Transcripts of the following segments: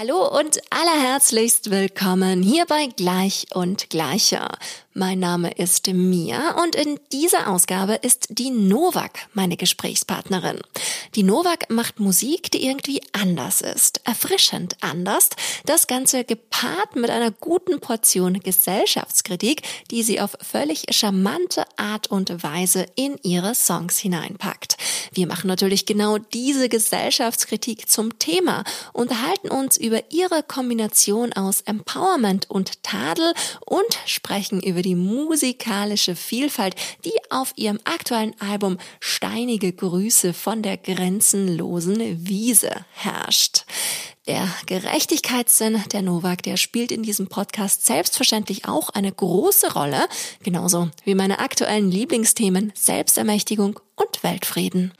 Hallo und allerherzlichst willkommen hier bei Gleich und Gleicher. Mein Name ist Mia und in dieser Ausgabe ist die Novak meine Gesprächspartnerin. Die Novak macht Musik, die irgendwie anders ist, erfrischend anders. Das Ganze gepaart mit einer guten Portion Gesellschaftskritik, die sie auf völlig charmante Art und Weise in ihre Songs hineinpackt. Wir machen natürlich genau diese Gesellschaftskritik zum Thema, unterhalten uns über ihre Kombination aus Empowerment und Tadel und sprechen über die musikalische Vielfalt, die auf ihrem aktuellen Album Steinige Grüße von der grenzenlosen Wiese herrscht. Der Gerechtigkeitssinn der Novak, der spielt in diesem Podcast selbstverständlich auch eine große Rolle, genauso wie meine aktuellen Lieblingsthemen Selbstermächtigung und Weltfrieden.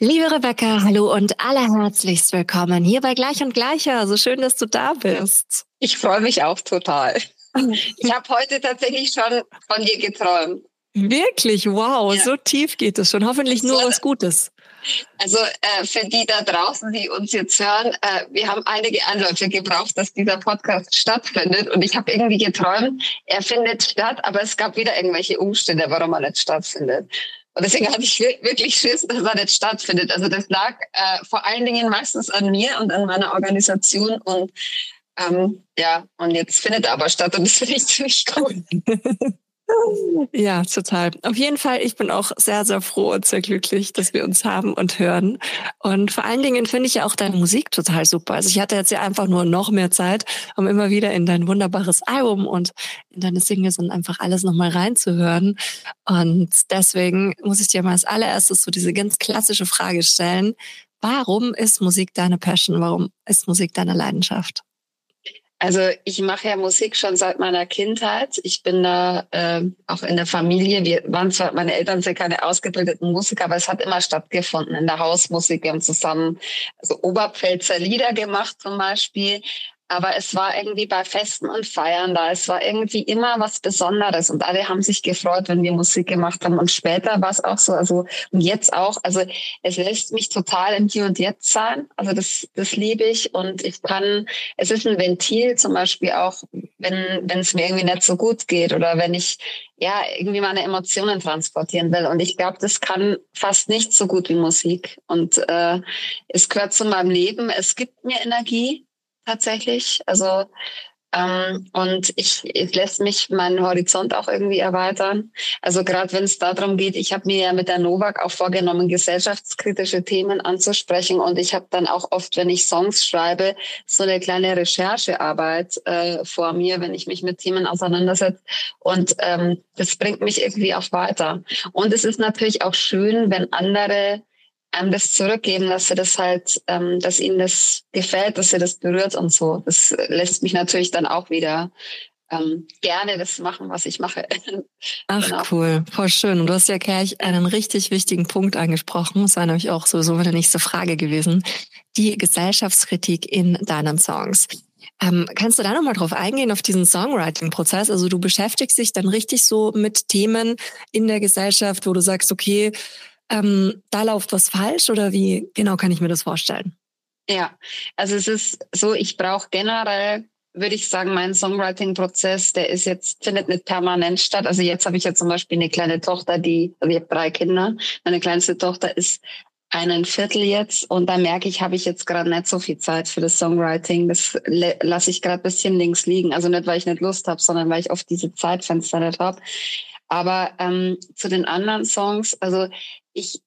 Liebe Rebecca, hallo und allerherzlichst willkommen hier bei Gleich und Gleicher. So schön, dass du da bist. Ich freue mich auch total. Ich habe heute tatsächlich schon von dir geträumt. Wirklich, wow, ja. so tief geht es schon. Hoffentlich nur was Gutes. Also äh, für die da draußen, die uns jetzt hören, äh, wir haben einige Anläufe gebraucht, dass dieser Podcast stattfindet. Und ich habe irgendwie geträumt, er findet statt, aber es gab wieder irgendwelche Umstände, warum er nicht stattfindet. Und deswegen hatte ich wirklich Schiss, dass er nicht stattfindet. Also das lag äh, vor allen Dingen meistens an mir und an meiner Organisation und ähm, ja, und jetzt findet er aber statt und das finde ich ziemlich cool. Ja, total. Auf jeden Fall, ich bin auch sehr, sehr froh und sehr glücklich, dass wir uns haben und hören. Und vor allen Dingen finde ich ja auch deine Musik total super. Also ich hatte jetzt ja einfach nur noch mehr Zeit, um immer wieder in dein wunderbares Album und in deine Singles und einfach alles nochmal reinzuhören. Und deswegen muss ich dir mal als allererstes so diese ganz klassische Frage stellen. Warum ist Musik deine Passion? Warum ist Musik deine Leidenschaft? Also ich mache ja Musik schon seit meiner Kindheit. Ich bin da äh, auch in der Familie. Wir waren zwar, meine Eltern sind keine ausgebildeten Musiker, aber es hat immer stattgefunden in der Hausmusik. Wir haben zusammen also Oberpfälzer Lieder gemacht zum Beispiel. Aber es war irgendwie bei Festen und Feiern da. Es war irgendwie immer was Besonderes und alle haben sich gefreut, wenn wir Musik gemacht haben. Und später war es auch so, also und jetzt auch. Also es lässt mich total im Hier und Jetzt sein. Also das, das liebe ich und ich kann. Es ist ein Ventil, zum Beispiel auch, wenn wenn es mir irgendwie nicht so gut geht oder wenn ich ja irgendwie meine Emotionen transportieren will. Und ich glaube, das kann fast nicht so gut wie Musik. Und äh, es gehört zu meinem Leben. Es gibt mir Energie tatsächlich. Also ähm, und ich, es lässt mich meinen Horizont auch irgendwie erweitern. Also gerade wenn es darum geht, ich habe mir ja mit der Novak auch vorgenommen, gesellschaftskritische Themen anzusprechen. Und ich habe dann auch oft, wenn ich Songs schreibe, so eine kleine Recherchearbeit äh, vor mir, wenn ich mich mit Themen auseinandersetze. Und ähm, das bringt mich irgendwie auch weiter. Und es ist natürlich auch schön, wenn andere einem das zurückgeben, dass sie das halt, ähm, dass ihnen das gefällt, dass sie das berührt und so. Das lässt mich natürlich dann auch wieder ähm, gerne das machen, was ich mache. Ach genau. cool, voll schön. Und du hast ja gleich einen richtig wichtigen Punkt angesprochen. Das war nämlich auch sowieso meine nächste Frage gewesen. Die Gesellschaftskritik in deinen Songs. Ähm, kannst du da nochmal drauf eingehen, auf diesen Songwriting-Prozess? Also du beschäftigst dich dann richtig so mit Themen in der Gesellschaft, wo du sagst, okay, ähm, da läuft was falsch oder wie genau kann ich mir das vorstellen? Ja, also es ist so, ich brauche generell würde ich sagen, mein Songwriting-Prozess, der ist jetzt, findet nicht permanent statt. Also jetzt habe ich ja zum Beispiel eine kleine Tochter, die, also ich habe drei Kinder. Meine kleinste Tochter ist einen Viertel jetzt und da merke ich, habe ich jetzt gerade nicht so viel Zeit für das Songwriting. Das lasse ich gerade bisschen links liegen. Also nicht, weil ich nicht Lust habe, sondern weil ich oft diese Zeitfenster nicht habe. Aber ähm, zu den anderen Songs, also ich,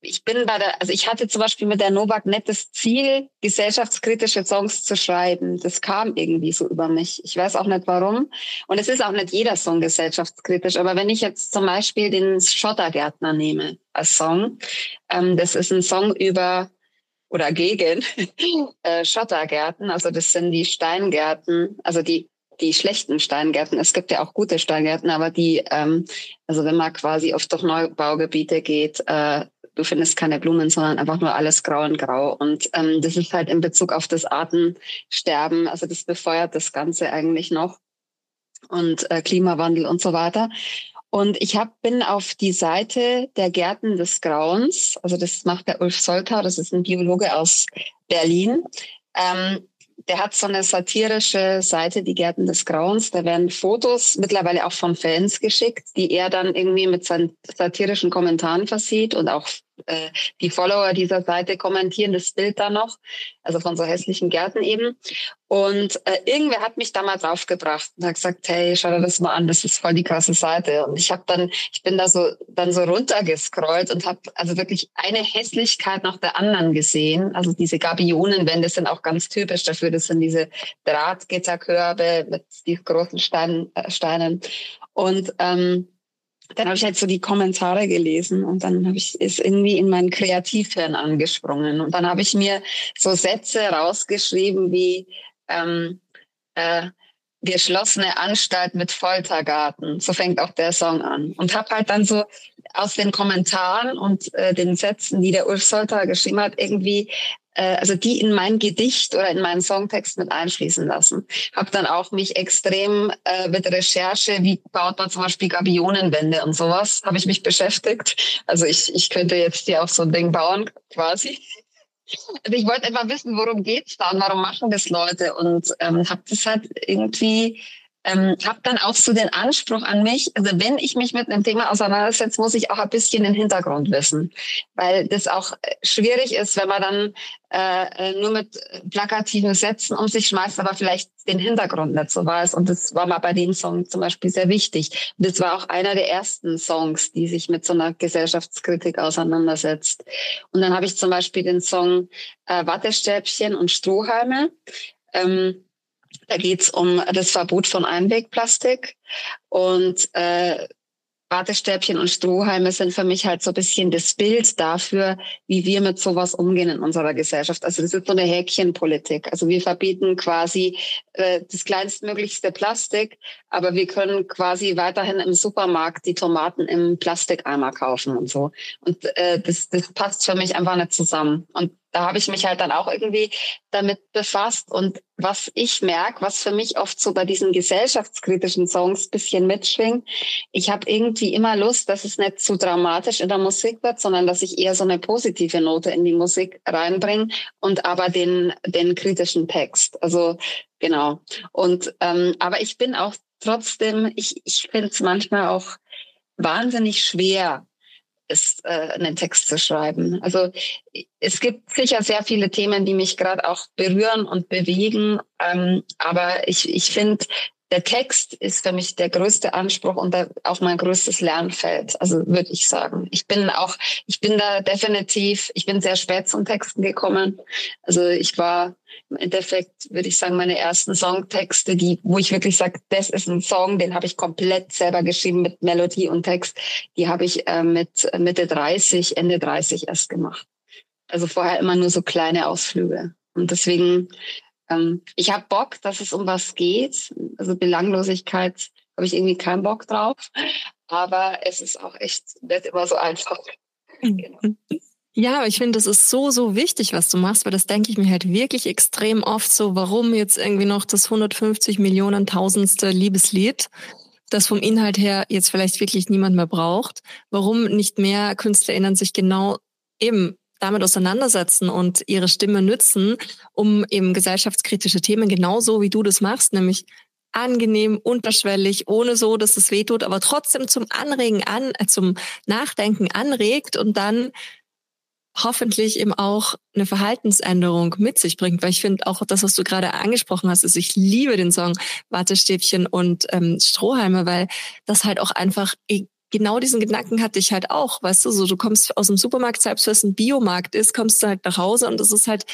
ich bin bei der, also ich hatte zum Beispiel mit der Novak nettes Ziel, gesellschaftskritische Songs zu schreiben. Das kam irgendwie so über mich. Ich weiß auch nicht warum. Und es ist auch nicht jeder Song gesellschaftskritisch. Aber wenn ich jetzt zum Beispiel den Schottergärtner nehme als Song, ähm, das ist ein Song über oder gegen äh, Schottergärten. Also das sind die Steingärten, also die die schlechten Steingärten. Es gibt ja auch gute Steingärten, aber die, ähm, also wenn man quasi auf doch Neubaugebiete geht, äh, du findest keine Blumen, sondern einfach nur alles grau und grau. Und ähm, das ist halt in Bezug auf das Artensterben, also das befeuert das Ganze eigentlich noch und äh, Klimawandel und so weiter. Und ich hab, bin auf die Seite der Gärten des Grauens, also das macht der Ulf Soltau, das ist ein Biologe aus Berlin. Ähm, der hat so eine satirische Seite, die Gärten des Grauens. Da werden Fotos mittlerweile auch von Fans geschickt, die er dann irgendwie mit seinen satirischen Kommentaren versieht und auch äh, die Follower dieser Seite kommentieren das Bild da noch, also von so hässlichen Gärten eben. Und äh, irgendwer hat mich da mal draufgebracht und hat gesagt, hey, schau dir das mal an, das ist voll die krasse Seite. Und ich habe dann, ich bin da so dann so runtergescrollt und habe also wirklich eine Hässlichkeit nach der anderen gesehen. Also diese Gabionenwände sind auch ganz typisch dafür. Das sind diese Drahtgitterkörbe mit diesen großen Steinen. Äh, Steinen. Und ähm, dann habe ich halt so die Kommentare gelesen und dann habe ich ist irgendwie in meinen Kreativhirn angesprungen und dann habe ich mir so Sätze rausgeschrieben wie ähm, äh, geschlossene Anstalt mit Foltergarten. So fängt auch der Song an. Und habe halt dann so aus den Kommentaren und äh, den Sätzen, die der Ulf Solter geschrieben hat, irgendwie also die in mein Gedicht oder in meinen Songtext mit einfließen lassen. Habe dann auch mich extrem äh, mit Recherche, wie baut man zum Beispiel Gabionenwände und sowas, habe ich mich beschäftigt. Also ich, ich könnte jetzt hier auch so ein Ding bauen, quasi. Also ich wollte einfach wissen, worum geht's da und warum machen das Leute und ähm, habe das halt irgendwie ähm, habe dann auch so den Anspruch an mich, also wenn ich mich mit einem Thema auseinandersetze, muss ich auch ein bisschen den Hintergrund wissen, weil das auch äh, schwierig ist, wenn man dann äh, äh, nur mit plakativen Sätzen um sich schmeißt, aber vielleicht den Hintergrund nicht so weiß. Und das war mal bei dem Song zum Beispiel sehr wichtig. Und das war auch einer der ersten Songs, die sich mit so einer Gesellschaftskritik auseinandersetzt. Und dann habe ich zum Beispiel den Song äh, Wattestäbchen und Strohhalme. Ähm, da geht es um das Verbot von Einwegplastik. Und äh, Wartestäbchen und Strohhalme sind für mich halt so ein bisschen das Bild dafür, wie wir mit sowas umgehen in unserer Gesellschaft. Also das ist so eine Häkchenpolitik. Also wir verbieten quasi äh, das kleinstmöglichste Plastik, aber wir können quasi weiterhin im Supermarkt die Tomaten im Plastikeimer kaufen und so. Und äh, das, das passt für mich einfach nicht zusammen. Und da habe ich mich halt dann auch irgendwie damit befasst. Und was ich merke, was für mich oft so bei diesen gesellschaftskritischen Songs bisschen mitschwingt, ich habe irgendwie immer Lust, dass es nicht zu dramatisch in der Musik wird, sondern dass ich eher so eine positive Note in die Musik reinbringe und aber den, den kritischen Text. Also genau. Und ähm, aber ich bin auch trotzdem, ich, ich finde es manchmal auch wahnsinnig schwer, ist, äh, einen Text zu schreiben. Also es gibt sicher sehr viele Themen, die mich gerade auch berühren und bewegen. Ähm, aber ich, ich finde, der Text ist für mich der größte Anspruch und auch mein größtes Lernfeld. Also würde ich sagen. Ich bin auch, ich bin da definitiv, ich bin sehr spät zum Texten gekommen. Also ich war im Endeffekt, würde ich sagen, meine ersten Songtexte, die, wo ich wirklich sage, das ist ein Song, den habe ich komplett selber geschrieben mit Melodie und Text. Die habe ich äh, mit Mitte 30, Ende 30 erst gemacht. Also vorher immer nur so kleine Ausflüge. Und deswegen ähm, ich habe Bock, dass es um was geht. Also Belanglosigkeit habe ich irgendwie keinen Bock drauf. Aber es ist auch echt nicht immer so einfach. Genau. Ja, ich finde, das ist so, so wichtig, was du machst, weil das denke ich mir halt wirklich extrem oft so, warum jetzt irgendwie noch das 150 Millionen tausendste Liebeslied, das vom Inhalt her jetzt vielleicht wirklich niemand mehr braucht, warum nicht mehr KünstlerInnen sich genau eben damit auseinandersetzen und ihre Stimme nützen, um eben gesellschaftskritische Themen genauso wie du das machst, nämlich angenehm, unterschwellig, ohne so, dass es wehtut, aber trotzdem zum Anregen an, äh, zum Nachdenken anregt und dann hoffentlich eben auch eine Verhaltensänderung mit sich bringt, weil ich finde auch das, was du gerade angesprochen hast, ist, ich liebe den Song Wattestäbchen und ähm, Strohhalme, weil das halt auch einfach genau diesen Gedanken hatte ich halt auch, weißt du, so du kommst aus dem Supermarkt, selbst wenn es ein Biomarkt ist, kommst du halt nach Hause und es ist halt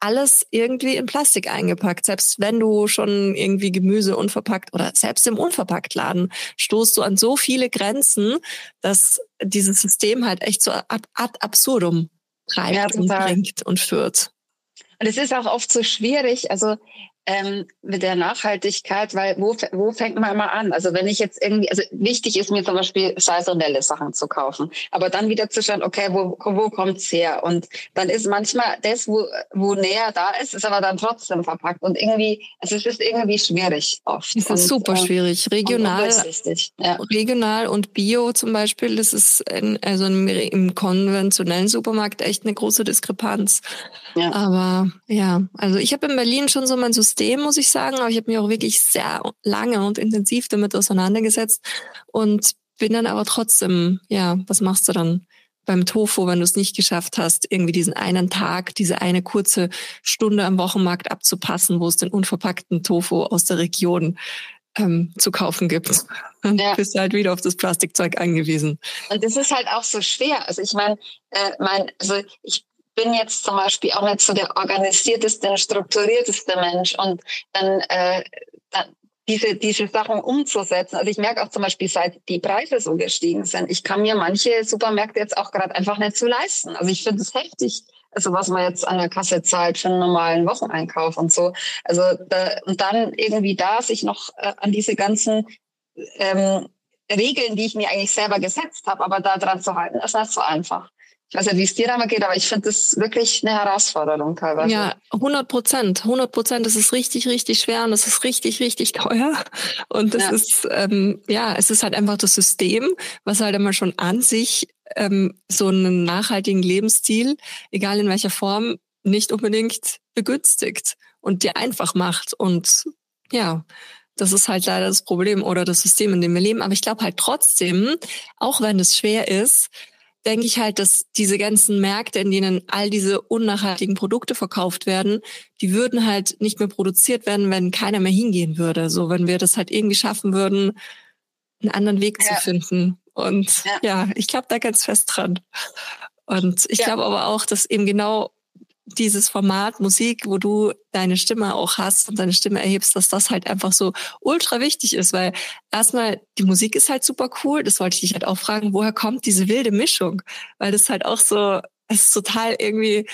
alles irgendwie in Plastik eingepackt. Selbst wenn du schon irgendwie Gemüse unverpackt oder selbst im Unverpacktladen stoßt du an so viele Grenzen, dass dieses System halt echt so ad, ad absurdum treibt ja, und bringt und führt. Und es ist auch oft so schwierig. Also ähm, mit der Nachhaltigkeit, weil wo, wo fängt man mal an? Also wenn ich jetzt irgendwie, also wichtig ist mir zum Beispiel saisonelle Sachen zu kaufen, aber dann wieder zu schauen, okay, wo, wo kommt's her? Und dann ist manchmal das, wo, wo näher da ist, ist aber dann trotzdem verpackt und irgendwie, also es ist irgendwie schwierig oft. Es ist und, super äh, schwierig. Regional, ja. regional und Bio zum Beispiel, das ist in, also im, im konventionellen Supermarkt echt eine große Diskrepanz. Ja. Aber ja, also ich habe in Berlin schon so mein System, muss ich sagen, aber ich habe mich auch wirklich sehr lange und intensiv damit auseinandergesetzt und bin dann aber trotzdem, ja, was machst du dann beim Tofu, wenn du es nicht geschafft hast, irgendwie diesen einen Tag, diese eine kurze Stunde am Wochenmarkt abzupassen, wo es den unverpackten Tofu aus der Region ähm, zu kaufen gibt. Dann ja. bist du halt wieder auf das Plastikzeug angewiesen. Und das ist halt auch so schwer. Also ich meine, äh, mein, also ich bin jetzt zum Beispiel auch nicht so der organisierteste, strukturierteste Mensch und dann, äh, dann diese, diese Sachen umzusetzen. Also ich merke auch zum Beispiel, seit die Preise so gestiegen sind, ich kann mir manche Supermärkte jetzt auch gerade einfach nicht so leisten. Also ich finde es heftig, also was man jetzt an der Kasse zahlt für einen normalen Wocheneinkauf und so. Also da, und dann irgendwie da sich noch äh, an diese ganzen ähm, Regeln, die ich mir eigentlich selber gesetzt habe, aber da dran zu halten, ist nicht so einfach. Ich weiß nicht, wie es dir damit geht, aber ich finde das wirklich eine Herausforderung teilweise. Ja, 100 Prozent. 100 Prozent. Das ist richtig, richtig schwer und das ist richtig, richtig teuer. Und das ja. ist, ähm, ja, es ist halt einfach das System, was halt immer schon an sich ähm, so einen nachhaltigen Lebensstil, egal in welcher Form, nicht unbedingt begünstigt und dir einfach macht. Und ja, das ist halt leider das Problem oder das System, in dem wir leben. Aber ich glaube halt trotzdem, auch wenn es schwer ist, denke ich halt, dass diese ganzen Märkte, in denen all diese unnachhaltigen Produkte verkauft werden, die würden halt nicht mehr produziert werden, wenn keiner mehr hingehen würde. So, wenn wir das halt irgendwie schaffen würden, einen anderen Weg ja. zu finden. Und ja, ja ich glaube da ganz fest dran. Und ich ja. glaube aber auch, dass eben genau dieses Format Musik, wo du deine Stimme auch hast und deine Stimme erhebst, dass das halt einfach so ultra wichtig ist, weil erstmal die Musik ist halt super cool. Das wollte ich dich halt auch fragen, woher kommt diese wilde Mischung? Weil das halt auch so, es ist total irgendwie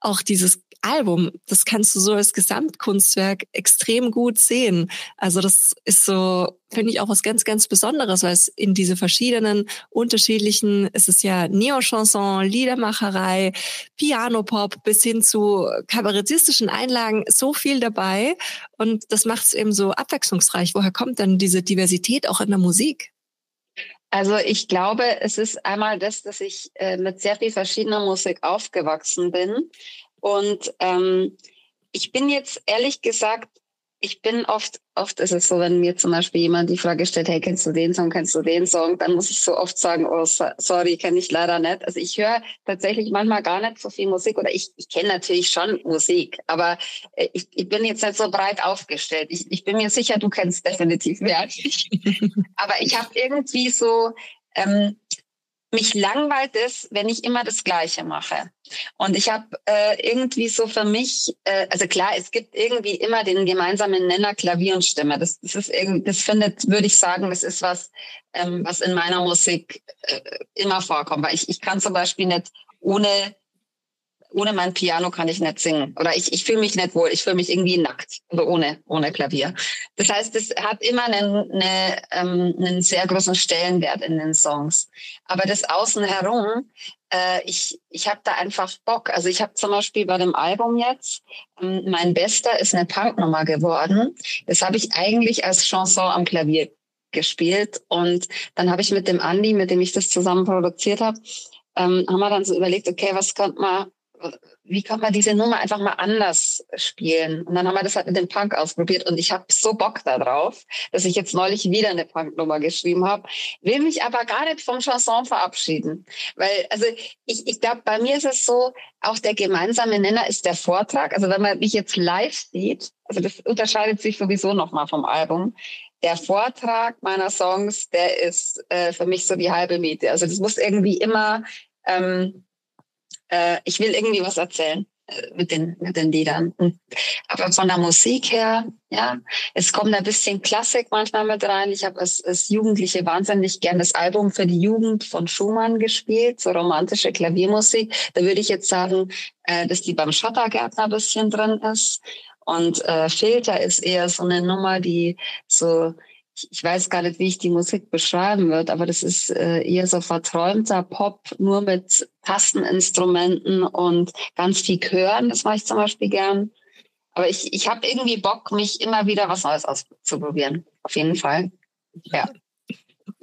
auch dieses Album, das kannst du so als Gesamtkunstwerk extrem gut sehen. Also das ist so, finde ich auch was ganz, ganz Besonderes, weil es in diese verschiedenen unterschiedlichen, es ist ja Neo-Chanson, Liedermacherei, Piano-Pop bis hin zu kabarettistischen Einlagen so viel dabei. Und das macht es eben so abwechslungsreich. Woher kommt dann diese Diversität auch in der Musik? Also ich glaube, es ist einmal das, dass ich äh, mit sehr viel verschiedener Musik aufgewachsen bin und ähm, ich bin jetzt ehrlich gesagt, ich bin oft, oft ist es so, wenn mir zum Beispiel jemand die Frage stellt, hey, kennst du den Song, kennst du den Song, dann muss ich so oft sagen, oh, sorry, kenne ich leider nicht. Also ich höre tatsächlich manchmal gar nicht so viel Musik oder ich, ich kenne natürlich schon Musik, aber äh, ich, ich bin jetzt nicht so breit aufgestellt. Ich, ich bin mir sicher, du kennst definitiv mehr als ich. aber ich habe irgendwie so, ähm, mich langweilt es, wenn ich immer das Gleiche mache. Und ich habe äh, irgendwie so für mich, äh, also klar, es gibt irgendwie immer den gemeinsamen Nenner Klavier und Stimme. Das, das ist irgendwie, das findet, würde ich sagen, das ist was, ähm, was in meiner Musik äh, immer vorkommt. Weil ich, ich kann zum Beispiel nicht ohne ohne mein Piano kann ich nicht singen. Oder ich, ich fühle mich nicht wohl. Ich fühle mich irgendwie nackt. Also ohne, ohne Klavier. Das heißt, es hat immer einen, eine, ähm, einen sehr großen Stellenwert in den Songs. Aber das Außen herum, äh, ich, ich habe da einfach Bock. Also ich habe zum Beispiel bei dem Album jetzt, ähm, mein Bester ist eine Punknummer geworden. Das habe ich eigentlich als Chanson am Klavier gespielt. Und dann habe ich mit dem Andi, mit dem ich das zusammen produziert habe, ähm, haben wir dann so überlegt, okay, was könnte man wie kann man diese Nummer einfach mal anders spielen? Und dann haben wir das halt mit dem Punk ausprobiert und ich habe so Bock darauf, dass ich jetzt neulich wieder eine Punk-Nummer geschrieben habe, will mich aber gar nicht vom Chanson verabschieden. Weil, also ich, ich glaube, bei mir ist es so, auch der gemeinsame Nenner ist der Vortrag. Also wenn man mich jetzt live sieht, also das unterscheidet sich sowieso nochmal vom Album. Der Vortrag meiner Songs, der ist äh, für mich so die halbe Miete. Also das muss irgendwie immer ähm, äh, ich will irgendwie was erzählen äh, mit den, mit den Liedern. aber von der Musik her, ja, es kommt ein bisschen Klassik manchmal mit rein. Ich habe als, als Jugendliche wahnsinnig gern das Album für die Jugend von Schumann gespielt, so romantische Klaviermusik. Da würde ich jetzt sagen, äh, dass die beim Schottergärtner ein bisschen drin ist. Und äh, Filter ist eher so eine Nummer, die so, ich, weiß gar nicht, wie ich die Musik beschreiben würde, aber das ist äh, eher so verträumter Pop, nur mit Tasteninstrumenten und ganz viel Chören. Das mache ich zum Beispiel gern. Aber ich, ich habe irgendwie Bock, mich immer wieder was Neues auszuprobieren. Auf jeden Fall. Ja.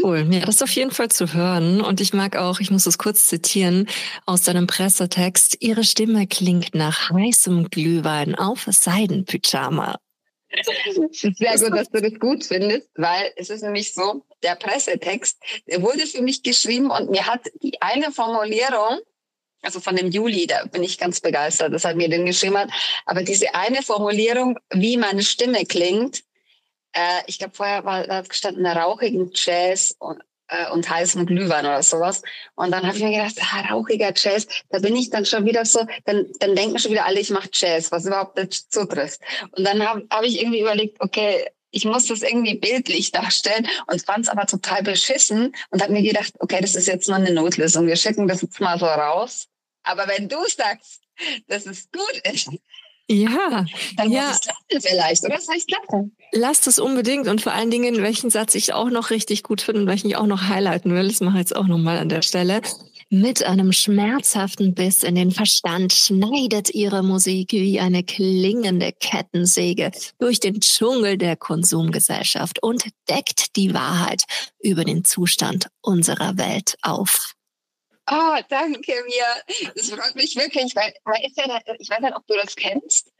Cool. Ja, das ist auf jeden Fall zu hören. Und ich mag auch, ich muss es kurz zitieren, aus deinem Pressetext. Ihre Stimme klingt nach heißem Glühwein auf Seidenpyjama. Sehr gut, dass du das gut findest, weil es ist nämlich so, der Pressetext, der wurde für mich geschrieben und mir hat die eine Formulierung, also von dem Juli, da bin ich ganz begeistert, dass er mir den geschrieben hat, aber diese eine Formulierung, wie meine Stimme klingt, äh, ich glaube, vorher war da gestanden, rauchigen Jazz und, äh, und heißen Glühwein oder sowas. Und dann habe ich mir gedacht, ah, rauchiger Jazz, da bin ich dann schon wieder so, dann, dann denken schon wieder alle, ich mache Jazz, was überhaupt nicht zutrifft. Und dann habe hab ich irgendwie überlegt, okay, ich muss das irgendwie bildlich darstellen und fand es aber total beschissen und habe mir gedacht, okay, das ist jetzt nur eine Notlösung. Wir schicken das jetzt mal so raus. Aber wenn du sagst, dass es gut ist, ja, dann ja. muss es klappen vielleicht, oder? Das heißt klappen. Lasst es unbedingt und vor allen Dingen, welchen Satz ich auch noch richtig gut finde und welchen ich auch noch highlighten will, das mache ich jetzt auch nochmal an der Stelle. Mit einem schmerzhaften Biss in den Verstand schneidet ihre Musik wie eine klingende Kettensäge durch den Dschungel der Konsumgesellschaft und deckt die Wahrheit über den Zustand unserer Welt auf. Oh, danke mir. Das freut mich wirklich, weil, weil ist ja, ich weiß nicht, ob du das kennst.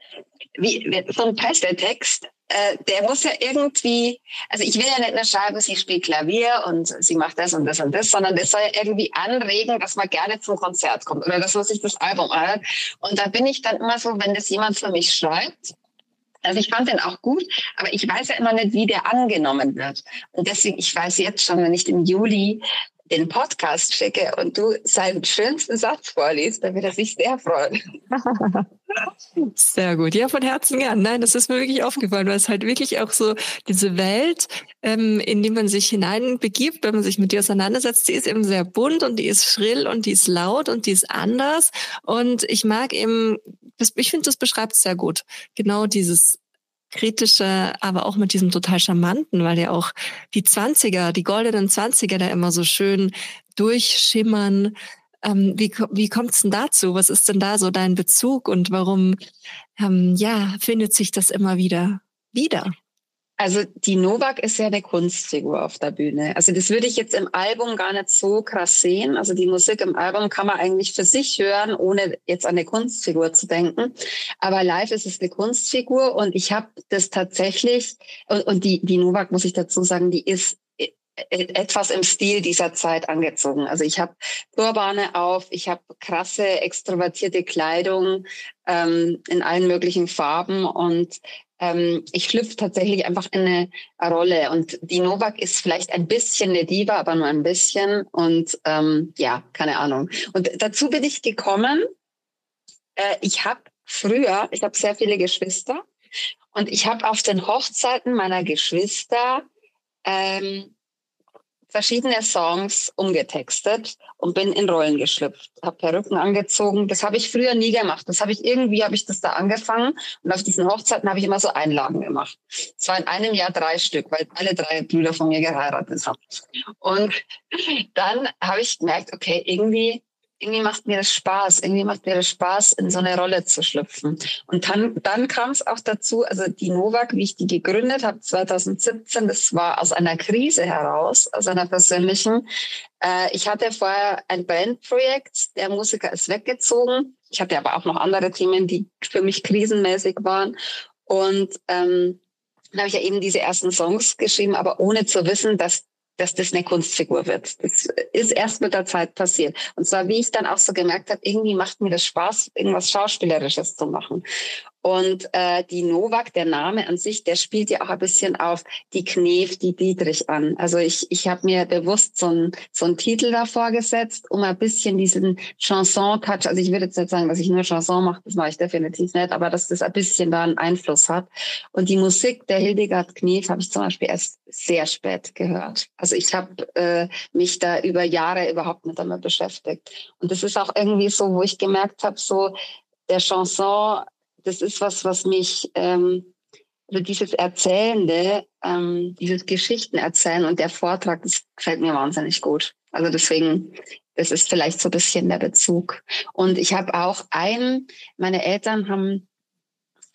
Wie, so ein Pressetext, äh, der muss ja irgendwie, also ich will ja nicht nur schreiben, sie spielt Klavier und sie macht das und das und das, sondern das soll ja irgendwie anregen, dass man gerne zum Konzert kommt oder dass man sich das Album anhört. Und da bin ich dann immer so, wenn das jemand für mich schreibt, also ich fand den auch gut, aber ich weiß ja immer nicht, wie der angenommen wird. Und deswegen, ich weiß jetzt schon, wenn ich im Juli den Podcast schicke und du seinen schönsten Satz vorliest, dann wird er sich sehr freuen. Sehr gut. Ja, von Herzen gern. Nein, das ist mir wirklich aufgefallen, weil es halt wirklich auch so diese Welt, ähm, in die man sich hineinbegibt, wenn man sich mit dir auseinandersetzt, die ist eben sehr bunt und die ist schrill und die ist laut und die ist anders. Und ich mag eben, ich finde, das beschreibt es sehr gut. Genau dieses kritische, aber auch mit diesem total charmanten, weil ja auch die Zwanziger, die goldenen Zwanziger da immer so schön durchschimmern. Ähm, wie wie kommt es denn dazu? Was ist denn da so dein Bezug und warum ähm, ja findet sich das immer wieder wieder? Also die Novak ist ja eine Kunstfigur auf der Bühne. Also das würde ich jetzt im Album gar nicht so krass sehen. Also die Musik im Album kann man eigentlich für sich hören, ohne jetzt an eine Kunstfigur zu denken. Aber live ist es eine Kunstfigur und ich habe das tatsächlich, und, und die, die Novak, muss ich dazu sagen, die ist etwas im Stil dieser Zeit angezogen. Also ich habe Turbane auf, ich habe krasse, extrovertierte Kleidung ähm, in allen möglichen Farben und ähm, ich schlüpfe tatsächlich einfach in eine Rolle. Und die Novak ist vielleicht ein bisschen eine Diva, aber nur ein bisschen. Und ähm, ja, keine Ahnung. Und dazu bin ich gekommen. Äh, ich habe früher, ich habe sehr viele Geschwister. Und ich habe auf den Hochzeiten meiner Geschwister ähm, verschiedene Songs umgetextet und bin in Rollen geschlüpft, habe Perücken angezogen. Das habe ich früher nie gemacht. Das habe ich irgendwie habe ich das da angefangen und auf diesen Hochzeiten habe ich immer so Einlagen gemacht. Es war in einem Jahr drei Stück, weil alle drei Brüder von mir geheiratet haben. Und dann habe ich gemerkt, okay, irgendwie irgendwie macht mir das Spaß, irgendwie macht mir das Spaß, in so eine Rolle zu schlüpfen. Und dann, dann kam es auch dazu, also die Novak, wie ich die gegründet habe, 2017, das war aus einer Krise heraus, aus einer persönlichen. Äh, ich hatte vorher ein Bandprojekt, der Musiker ist weggezogen. Ich hatte aber auch noch andere Themen, die für mich krisenmäßig waren. Und ähm, dann habe ich ja eben diese ersten Songs geschrieben, aber ohne zu wissen, dass dass das eine Kunstfigur wird. Das ist erst mit der Zeit passiert. Und zwar, wie ich dann auch so gemerkt habe, irgendwie macht mir das Spaß, irgendwas Schauspielerisches zu machen. Und äh, die Novak, der Name an sich, der spielt ja auch ein bisschen auf die Knef, die Dietrich an. Also ich, ich habe mir bewusst so einen so einen Titel davor gesetzt, um ein bisschen diesen Chanson-Touch, also ich würde jetzt nicht sagen, dass ich nur Chanson mache, das mache ich definitiv nicht, aber dass das ein bisschen da einen Einfluss hat. Und die Musik der Hildegard Knef habe ich zum Beispiel erst sehr spät gehört. Also ich habe äh, mich da über Jahre überhaupt nicht damit beschäftigt. Und das ist auch irgendwie so, wo ich gemerkt habe, so der Chanson das ist was, was mich, ähm, also dieses Erzählende, ähm, dieses Geschichten erzählen und der Vortrag, das gefällt mir wahnsinnig gut. Also deswegen, das ist vielleicht so ein bisschen der Bezug. Und ich habe auch ein, meine Eltern haben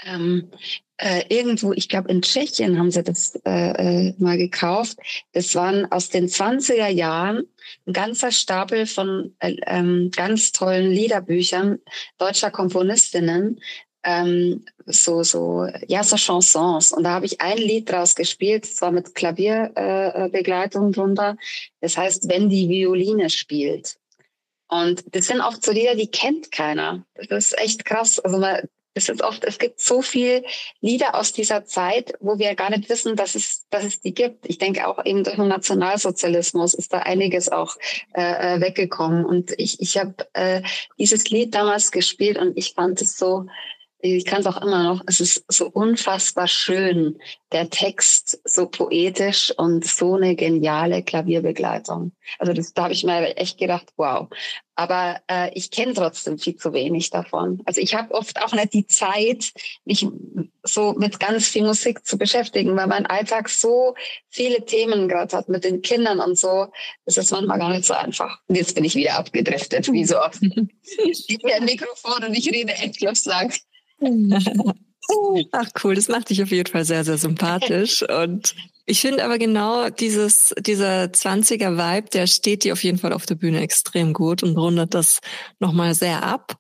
ähm, äh, irgendwo, ich glaube in Tschechien haben sie das äh, äh, mal gekauft. Das waren aus den 20er Jahren ein ganzer Stapel von äh, ähm, ganz tollen Liederbüchern deutscher Komponistinnen. Ähm, so, so, ja, so Chansons. Und da habe ich ein Lied draus gespielt, zwar mit Klavierbegleitung äh, drunter. Das heißt, wenn die Violine spielt. Und das sind oft so Lieder, die kennt keiner. Das ist echt krass. Also man, es ist oft, es gibt so viel Lieder aus dieser Zeit, wo wir gar nicht wissen, dass es, dass es die gibt. Ich denke auch eben durch den Nationalsozialismus ist da einiges auch äh, äh weggekommen. Und ich, ich habe äh, dieses Lied damals gespielt und ich fand es so, ich kann es auch immer noch, es ist so unfassbar schön, der Text so poetisch und so eine geniale Klavierbegleitung. Also das, da habe ich mir echt gedacht, wow. Aber äh, ich kenne trotzdem viel zu wenig davon. Also ich habe oft auch nicht die Zeit, mich so mit ganz viel Musik zu beschäftigen, weil mein Alltag so viele Themen gerade hat mit den Kindern und so. Das ist manchmal gar nicht so einfach. Und jetzt bin ich wieder abgedriftet, wie so oft. Ich gebe mir ein Mikrofon und ich rede endlos lang. Ach cool, das macht dich auf jeden Fall sehr, sehr sympathisch. Und ich finde aber genau dieses, dieser 20er-Vibe, der steht dir auf jeden Fall auf der Bühne extrem gut und rundet das nochmal sehr ab.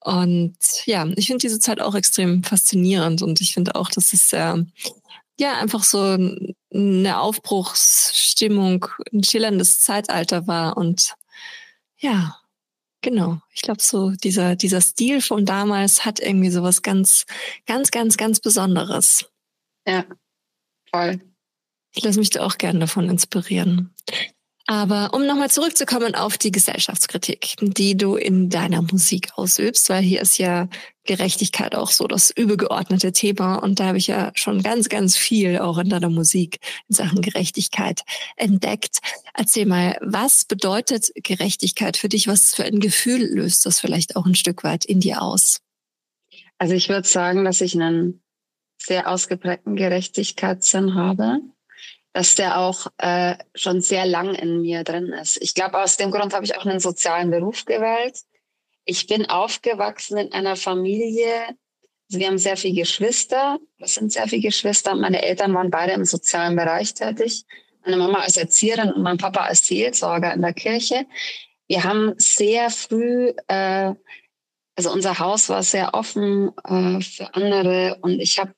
Und ja, ich finde diese Zeit auch extrem faszinierend und ich finde auch, dass es sehr, ja, einfach so eine Aufbruchsstimmung, ein schillerndes Zeitalter war und ja, Genau. Ich glaube, so dieser, dieser Stil von damals hat irgendwie sowas ganz, ganz, ganz, ganz Besonderes. Ja, voll. Ich lasse mich da auch gerne davon inspirieren. Aber um nochmal zurückzukommen auf die Gesellschaftskritik, die du in deiner Musik ausübst, weil hier ist ja Gerechtigkeit auch so das übergeordnete Thema und da habe ich ja schon ganz, ganz viel auch in deiner Musik in Sachen Gerechtigkeit entdeckt. Erzähl mal, was bedeutet Gerechtigkeit für dich? Was für ein Gefühl löst das vielleicht auch ein Stück weit in dir aus? Also ich würde sagen, dass ich einen sehr ausgeprägten Gerechtigkeitssinn habe dass der auch äh, schon sehr lang in mir drin ist. Ich glaube, aus dem Grund habe ich auch einen sozialen Beruf gewählt. Ich bin aufgewachsen in einer Familie, also wir haben sehr viele Geschwister, das sind sehr viele Geschwister. Meine Eltern waren beide im sozialen Bereich tätig. Meine Mama als Erzieherin und mein Papa als Seelsorger in der Kirche. Wir haben sehr früh, äh, also unser Haus war sehr offen äh, für andere und ich habe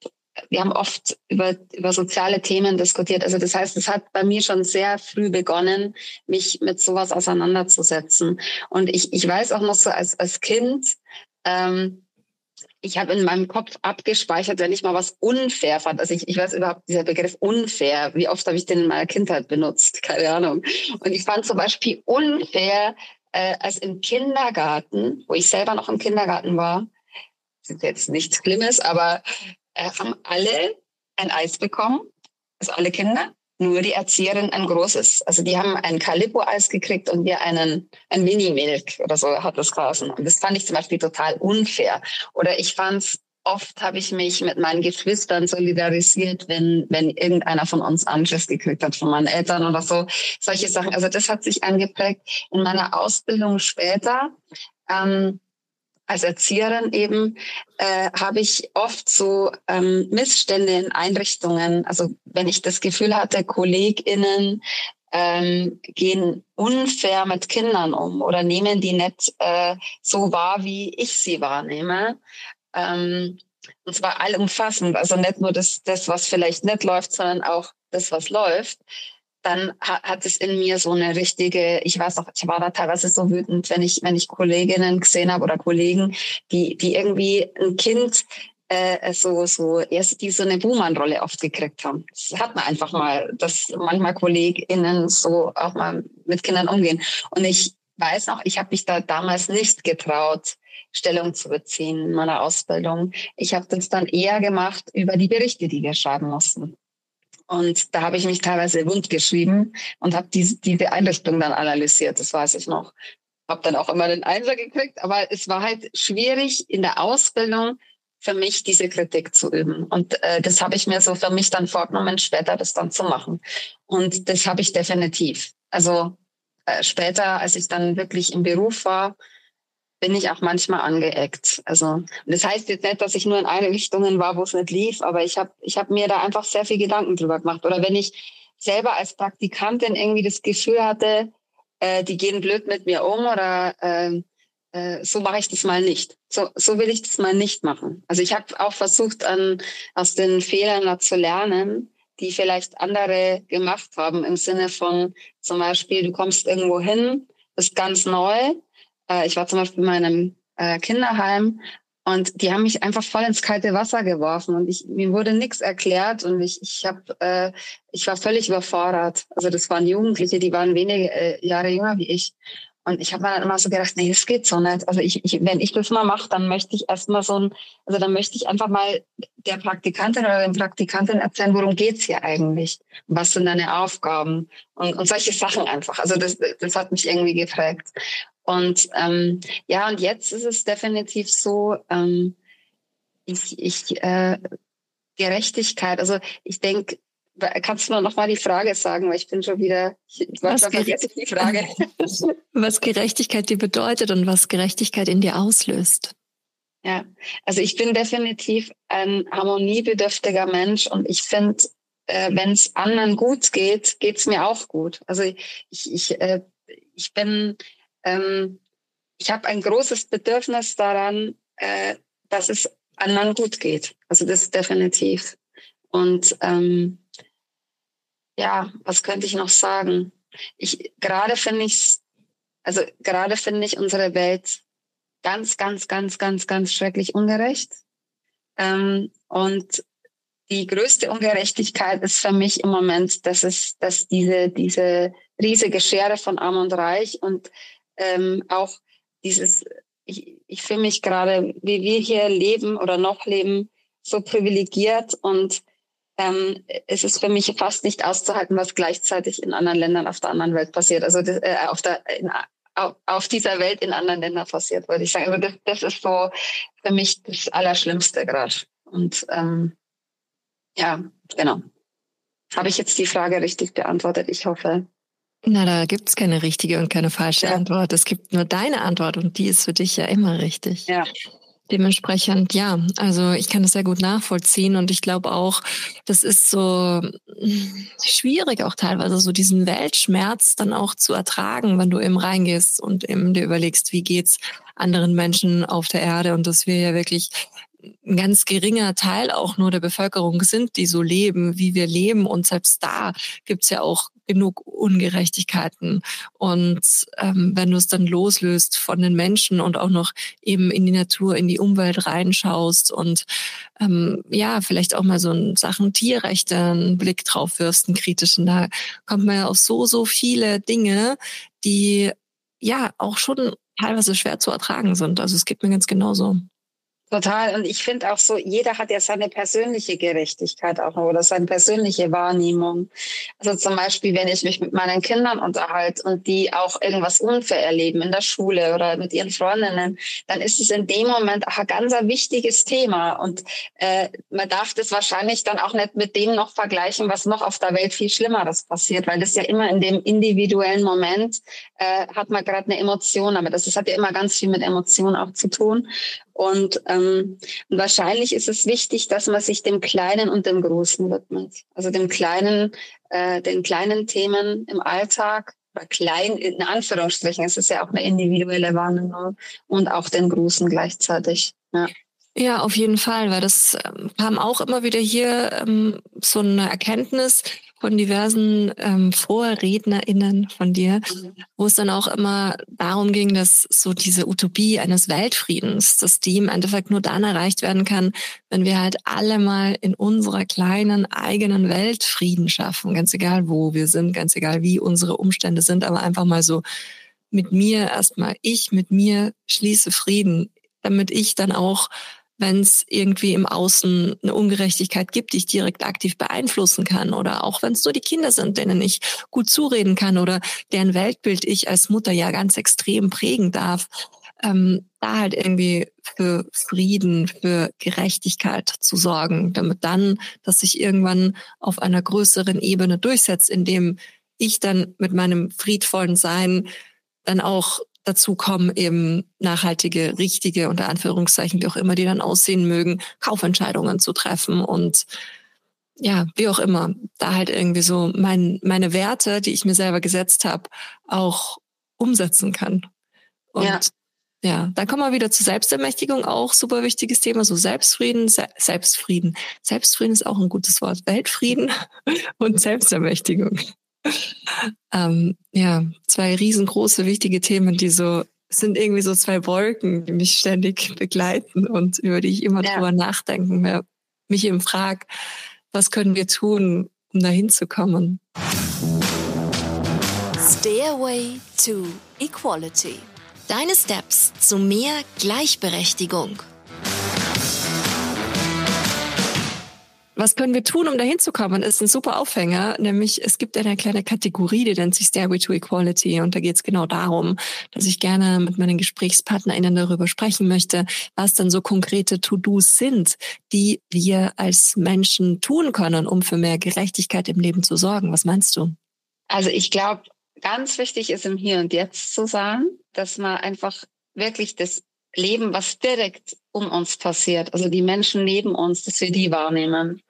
wir haben oft über, über soziale Themen diskutiert. Also das heißt, es hat bei mir schon sehr früh begonnen, mich mit sowas auseinanderzusetzen. Und ich, ich weiß auch noch so als, als Kind, ähm, ich habe in meinem Kopf abgespeichert, wenn ich mal was unfair fand. Also ich, ich weiß überhaupt dieser Begriff unfair. Wie oft habe ich den in meiner Kindheit benutzt? Keine Ahnung. Und ich fand zum Beispiel unfair, äh, als im Kindergarten, wo ich selber noch im Kindergarten war, das ist jetzt nichts Schlimmes, aber äh, haben alle ein Eis bekommen, also alle Kinder, nur die Erzieherin ein großes. Also die haben ein Calippo-Eis gekriegt und wir einen, ein Mini-Milk oder so hat das geheißen. Und das fand ich zum Beispiel total unfair. Oder ich fand's oft habe ich mich mit meinen Geschwistern solidarisiert, wenn, wenn irgendeiner von uns Anschiss gekriegt hat von meinen Eltern oder so. Solche Sachen. Also das hat sich angeprägt in meiner Ausbildung später. Ähm, als Erzieherin eben äh, habe ich oft so ähm, Missstände in Einrichtungen. Also wenn ich das Gefühl hatte, KollegInnen ähm, gehen unfair mit Kindern um oder nehmen die nicht äh, so wahr, wie ich sie wahrnehme. Ähm, und zwar allumfassend, also nicht nur das, das, was vielleicht nicht läuft, sondern auch das, was läuft dann hat es in mir so eine richtige, ich weiß auch, ich war da teilweise so wütend, wenn ich, wenn ich Kolleginnen gesehen habe oder Kollegen, die, die irgendwie ein Kind äh, so, so erst die so eine Buhmann-Rolle oft gekriegt haben. Das hat man einfach mal, dass manchmal KollegInnen so auch mal mit Kindern umgehen. Und ich weiß noch, ich habe mich da damals nicht getraut, Stellung zu beziehen in meiner Ausbildung. Ich habe das dann eher gemacht über die Berichte, die wir schreiben mussten. Und da habe ich mich teilweise wund geschrieben und habe diese, diese Einrichtung dann analysiert, das weiß ich noch. Habe dann auch immer den Einser gekriegt, aber es war halt schwierig in der Ausbildung für mich diese Kritik zu üben. Und äh, das habe ich mir so für mich dann vorgenommen, später das dann zu machen. Und das habe ich definitiv. Also äh, später, als ich dann wirklich im Beruf war, bin ich auch manchmal angeeckt. Also das heißt jetzt nicht, dass ich nur in eine Richtung war, wo es nicht lief, aber ich habe ich hab mir da einfach sehr viel Gedanken drüber gemacht. Oder wenn ich selber als Praktikantin irgendwie das Gefühl hatte, äh, die gehen blöd mit mir um oder äh, äh, so mache ich das mal nicht. So, so will ich das mal nicht machen. Also ich habe auch versucht, an, aus den Fehlern zu lernen, die vielleicht andere gemacht haben, im Sinne von zum Beispiel, du kommst irgendwo hin, bist ganz neu. Äh, ich war zum Beispiel in meinem äh, Kinderheim und die haben mich einfach voll ins kalte Wasser geworfen und ich, mir wurde nichts erklärt und ich, ich hab, äh, ich war völlig überfordert. Also das waren Jugendliche, die waren wenige äh, Jahre jünger wie ich. Und ich habe mir dann immer so gedacht, nee, das geht so nicht. Also ich, ich wenn ich das mal mache, dann möchte ich erstmal so ein, also dann möchte ich einfach mal der Praktikantin oder dem Praktikantin erzählen, worum geht's hier eigentlich? Was sind deine Aufgaben? Und, und solche Sachen einfach. Also das, das hat mich irgendwie geprägt. Und ähm, ja, und jetzt ist es definitiv so, ähm, ich, ich äh, Gerechtigkeit, also ich denke, Kannst du noch mal die Frage sagen, weil ich bin schon wieder, ich was vergesse die Frage. was Gerechtigkeit dir bedeutet und was Gerechtigkeit in dir auslöst. Ja, also ich bin definitiv ein harmoniebedürftiger Mensch und ich finde, äh, wenn es anderen gut geht, geht's mir auch gut. Also ich, ich, äh, ich bin ähm, ich habe ein großes Bedürfnis daran, äh, dass es anderen gut geht. Also das definitiv. Und ähm, ja, was könnte ich noch sagen? Ich gerade finde ich also gerade finde ich unsere Welt ganz, ganz, ganz, ganz, ganz schrecklich ungerecht. Ähm, und die größte Ungerechtigkeit ist für mich im Moment, dass es, dass diese, diese riesige Schere von Arm und Reich und ähm, auch dieses, ich, ich fühle mich gerade, wie wir hier leben oder noch leben, so privilegiert und ähm, es ist für mich fast nicht auszuhalten, was gleichzeitig in anderen Ländern auf der anderen Welt passiert. Also das, äh, auf der in, auf, dieser Welt in anderen Ländern passiert, würde ich sagen. Also das, das ist so für mich das Allerschlimmste gerade. Und ähm, ja, genau. Habe ich jetzt die Frage richtig beantwortet? Ich hoffe. Na, da gibt's keine richtige und keine falsche ja. Antwort. Es gibt nur deine Antwort und die ist für dich ja immer richtig. Ja. Dementsprechend, ja, also ich kann das sehr gut nachvollziehen und ich glaube auch, das ist so schwierig auch teilweise, so diesen Weltschmerz dann auch zu ertragen, wenn du eben reingehst und eben dir überlegst, wie geht's anderen Menschen auf der Erde und dass wir ja wirklich ein ganz geringer Teil auch nur der Bevölkerung sind, die so leben, wie wir leben. Und selbst da gibt's ja auch genug Ungerechtigkeiten. Und ähm, wenn du es dann loslöst von den Menschen und auch noch eben in die Natur, in die Umwelt reinschaust und ähm, ja, vielleicht auch mal so in Sachen Tierrechte einen Blick drauf wirfst, einen kritischen, da kommt man ja auf so, so viele Dinge, die ja auch schon teilweise schwer zu ertragen sind. Also es geht mir ganz genauso. Total. Und ich finde auch so, jeder hat ja seine persönliche Gerechtigkeit auch oder seine persönliche Wahrnehmung. Also zum Beispiel, wenn ich mich mit meinen Kindern unterhalte und die auch irgendwas unfair erleben in der Schule oder mit ihren Freundinnen, dann ist es in dem Moment auch ein ganz wichtiges Thema. Und äh, man darf das wahrscheinlich dann auch nicht mit dem noch vergleichen, was noch auf der Welt viel Schlimmeres passiert, weil das ja immer in dem individuellen Moment äh, hat man gerade eine Emotion, aber das, das hat ja immer ganz viel mit Emotionen auch zu tun. Und ähm, wahrscheinlich ist es wichtig, dass man sich dem Kleinen und dem Großen widmet. Also dem kleinen, äh, den kleinen Themen im Alltag oder klein in Anführungsstrichen. Es ist ja auch eine individuelle Wahrnehmung und auch den Großen gleichzeitig. Ja. Ja, auf jeden Fall, weil das ähm, kam auch immer wieder hier ähm, so eine Erkenntnis, von diversen ähm, VorrednerInnen von dir, wo es dann auch immer darum ging, dass so diese Utopie eines Weltfriedens, dass die im Endeffekt nur dann erreicht werden kann, wenn wir halt alle mal in unserer kleinen eigenen Welt Frieden schaffen, ganz egal wo wir sind, ganz egal wie unsere Umstände sind, aber einfach mal so mit mir erstmal, ich mit mir schließe Frieden, damit ich dann auch wenn es irgendwie im Außen eine Ungerechtigkeit gibt, die ich direkt aktiv beeinflussen kann oder auch wenn es nur die Kinder sind, denen ich gut zureden kann oder deren Weltbild ich als Mutter ja ganz extrem prägen darf, ähm, da halt irgendwie für Frieden, für Gerechtigkeit zu sorgen, damit dann, dass sich irgendwann auf einer größeren Ebene durchsetzt, indem ich dann mit meinem friedvollen Sein dann auch dazu kommen, eben nachhaltige, richtige, unter Anführungszeichen, wie auch immer die dann aussehen mögen, Kaufentscheidungen zu treffen und ja, wie auch immer, da halt irgendwie so mein, meine Werte, die ich mir selber gesetzt habe, auch umsetzen kann. Und ja. ja, dann kommen wir wieder zur Selbstermächtigung, auch super wichtiges Thema, so Selbstfrieden, Se Selbstfrieden. Selbstfrieden ist auch ein gutes Wort. Weltfrieden und Selbstermächtigung. Ähm, ja, zwei riesengroße, wichtige Themen, die so sind irgendwie so zwei Wolken, die mich ständig begleiten und über die ich immer ja. drüber nachdenken, wer mich eben fragt, was können wir tun, um dahin zu kommen? Stairway to Equality. Deine Steps zu mehr Gleichberechtigung. Was können wir tun, um dahin zu kommen? Ist ein super Aufhänger, nämlich es gibt eine kleine Kategorie, die nennt sich Stairway to Equality und da geht es genau darum, dass ich gerne mit meinen GesprächspartnerInnen darüber sprechen möchte, was dann so konkrete To-Dos sind, die wir als Menschen tun können, um für mehr Gerechtigkeit im Leben zu sorgen. Was meinst du? Also ich glaube, ganz wichtig ist im Hier und Jetzt zu sein, dass man einfach wirklich das Leben, was direkt um uns passiert, also die Menschen neben uns, dass wir die wahrnehmen.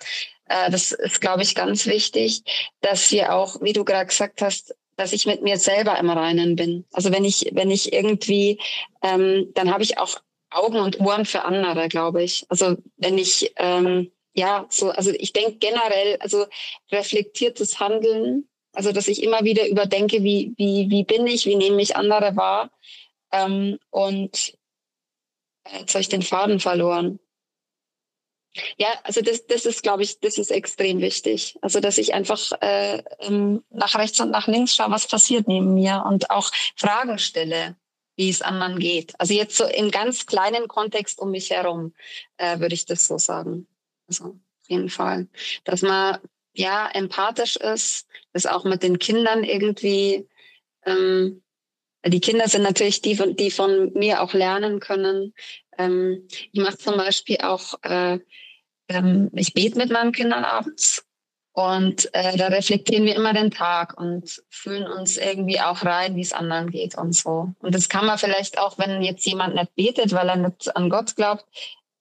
Äh, das ist, glaube ich, ganz wichtig, dass wir auch, wie du gerade gesagt hast, dass ich mit mir selber im Reinen bin. Also wenn ich, wenn ich irgendwie, ähm, dann habe ich auch Augen und Ohren für andere, glaube ich. Also wenn ich, ähm, ja, so, also ich denke generell, also reflektiertes Handeln, also dass ich immer wieder überdenke, wie, wie, wie bin ich, wie nehme ich andere wahr. Ähm, und Jetzt habe ich den Faden verloren. Ja, also das, das ist, glaube ich, das ist extrem wichtig. Also dass ich einfach äh, ähm, nach rechts und nach links schaue, was passiert neben mir und auch Fragen stelle, wie es anderen geht. Also jetzt so im ganz kleinen Kontext um mich herum äh, würde ich das so sagen. Also auf jeden Fall, dass man ja empathisch ist, das auch mit den Kindern irgendwie ähm, die Kinder sind natürlich die, die von mir auch lernen können. Ähm, ich mache zum Beispiel auch, äh, ähm, ich bete mit meinen Kindern abends und äh, da reflektieren wir immer den Tag und fühlen uns irgendwie auch rein, wie es anderen geht und so. Und das kann man vielleicht auch, wenn jetzt jemand nicht betet, weil er nicht an Gott glaubt,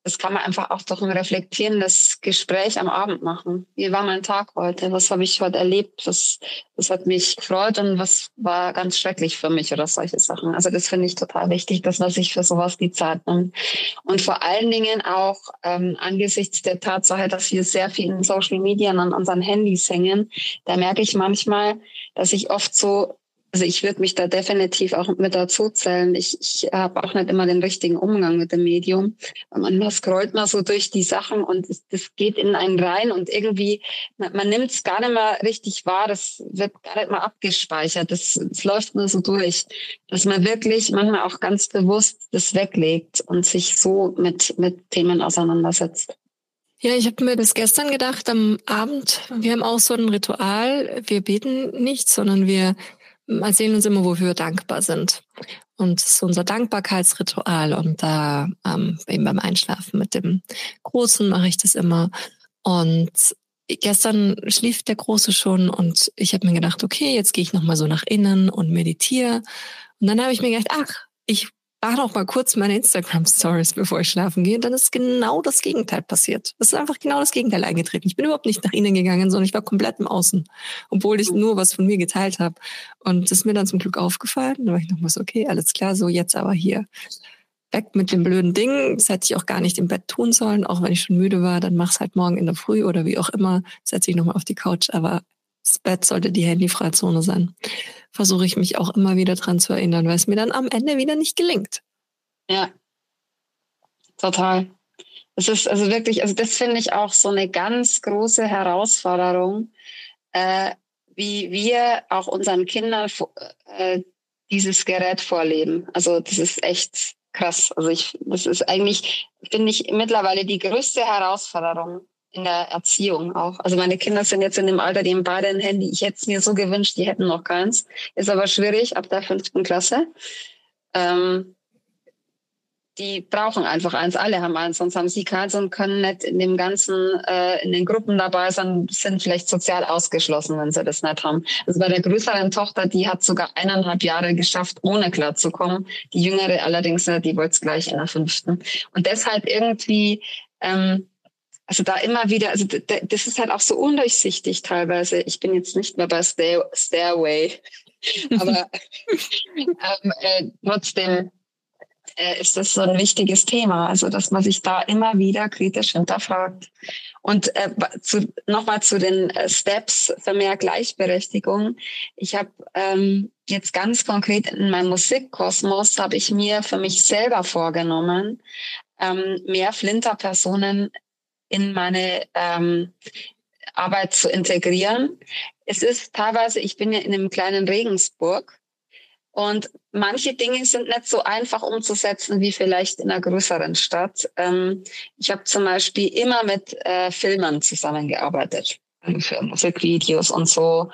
das kann man einfach auch durch ein reflektierendes Gespräch am Abend machen. Wie war mein Tag heute? Was habe ich heute erlebt? Was, was hat mich gefreut und was war ganz schrecklich für mich oder solche Sachen. Also das finde ich total wichtig, dass man sich für sowas die Zeit nimmt. Und vor allen Dingen auch ähm, angesichts der Tatsache, dass wir sehr viel in Social Media an unseren Handys hängen, da merke ich manchmal, dass ich oft so also ich würde mich da definitiv auch mit dazu zählen. Ich, ich habe auch nicht immer den richtigen Umgang mit dem Medium. Manchmal scrollt man so durch die Sachen und das, das geht in einen rein und irgendwie, man, man nimmt es gar nicht mehr richtig wahr, das wird gar nicht mal abgespeichert. Das, das läuft nur so durch, dass man wirklich manchmal auch ganz bewusst das weglegt und sich so mit, mit Themen auseinandersetzt. Ja, ich habe mir das gestern gedacht am Abend. Wir haben auch so ein Ritual. Wir beten nicht, sondern wir erzählen uns immer, wofür wir dankbar sind. Und das ist unser Dankbarkeitsritual. Und da ähm, eben beim Einschlafen mit dem Großen mache ich das immer. Und gestern schlief der Große schon und ich habe mir gedacht, okay, jetzt gehe ich nochmal so nach innen und meditiere. Und dann habe ich mir gedacht, ach, ich mache noch mal kurz meine Instagram-Stories, bevor ich schlafen gehe. Dann ist genau das Gegenteil passiert. Es ist einfach genau das Gegenteil eingetreten. Ich bin überhaupt nicht nach innen gegangen, sondern ich war komplett im Außen, obwohl ich nur was von mir geteilt habe. Und das ist mir dann zum Glück aufgefallen. Da war ich nochmal so, okay, alles klar, so jetzt aber hier. Weg mit dem blöden Ding. Das hätte ich auch gar nicht im Bett tun sollen, auch wenn ich schon müde war. Dann mach's halt morgen in der Früh oder wie auch immer. Setze ich nochmal auf die Couch. Aber das Bett sollte die Handyfreizone sein. Versuche ich mich auch immer wieder dran zu erinnern, weil es mir dann am Ende wieder nicht gelingt. Ja, total. Es ist also wirklich, also das finde ich auch so eine ganz große Herausforderung, äh, wie wir auch unseren Kindern äh, dieses Gerät vorleben. Also das ist echt krass. Also ich, das ist eigentlich, finde ich, mittlerweile die größte Herausforderung in der Erziehung auch. Also meine Kinder sind jetzt in dem Alter, die haben beide ein Handy. Ich hätte es mir so gewünscht, die hätten noch keins. Ist aber schwierig ab der fünften Klasse. Ähm, die brauchen einfach eins, alle haben eins, sonst haben sie keins und können nicht in dem ganzen, äh, in den Gruppen dabei sein, sind vielleicht sozial ausgeschlossen, wenn sie das nicht haben. Also bei der größeren Tochter, die hat sogar eineinhalb Jahre geschafft, ohne klarzukommen. Die jüngere allerdings, die wollte es gleich in der fünften. Und deshalb irgendwie, ähm, also da immer wieder, also das ist halt auch so undurchsichtig teilweise. Ich bin jetzt nicht mehr bei Stair Stairway, aber ähm, äh, trotzdem äh, ist das so ein wichtiges Thema. Also, dass man sich da immer wieder kritisch hinterfragt. Und äh, nochmal zu den äh, Steps für mehr Gleichberechtigung. Ich habe ähm, jetzt ganz konkret in meinem Musikkosmos habe ich mir für mich selber vorgenommen, ähm, mehr Flinter-Personen in meine ähm, Arbeit zu integrieren. Es ist teilweise, ich bin ja in einem kleinen Regensburg und manche Dinge sind nicht so einfach umzusetzen wie vielleicht in einer größeren Stadt. Ähm, ich habe zum Beispiel immer mit äh, Filmern zusammengearbeitet, also für Musikvideos und so,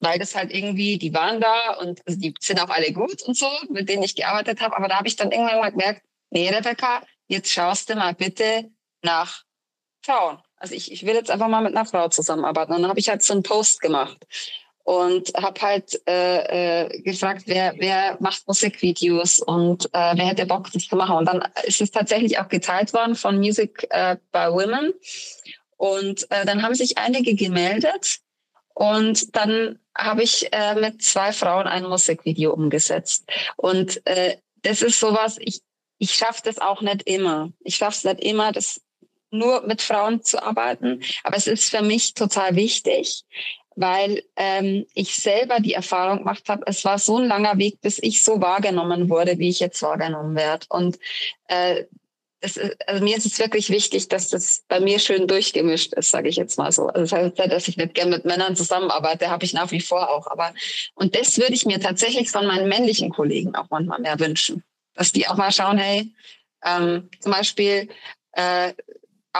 weil das halt irgendwie, die waren da und also die sind auch alle gut und so, mit denen ich gearbeitet habe. Aber da habe ich dann irgendwann mal gemerkt, nee, Rebecca, jetzt schaust du mal bitte nach Frauen. Also ich, ich will jetzt einfach mal mit einer Frau zusammenarbeiten. Und dann habe ich halt so einen Post gemacht und habe halt äh, äh, gefragt, wer, wer macht Musikvideos und äh, wer hätte Bock, das zu machen. Und dann ist es tatsächlich auch geteilt worden von Music äh, by Women. Und äh, dann haben sich einige gemeldet und dann habe ich äh, mit zwei Frauen ein Musikvideo umgesetzt. Und äh, das ist sowas, ich, ich schaffe das auch nicht immer. Ich schaffe es nicht immer, das nur mit Frauen zu arbeiten. Aber es ist für mich total wichtig, weil ähm, ich selber die Erfahrung gemacht habe, es war so ein langer Weg, bis ich so wahrgenommen wurde, wie ich jetzt wahrgenommen werde. Und äh, das ist, also mir ist es wirklich wichtig, dass das bei mir schön durchgemischt ist, sage ich jetzt mal so. Also das heißt nicht, dass ich nicht gerne mit Männern zusammenarbeite, habe ich nach wie vor auch. Aber und das würde ich mir tatsächlich von meinen männlichen Kollegen auch manchmal mehr wünschen, dass die auch mal schauen, hey, ähm, zum Beispiel äh,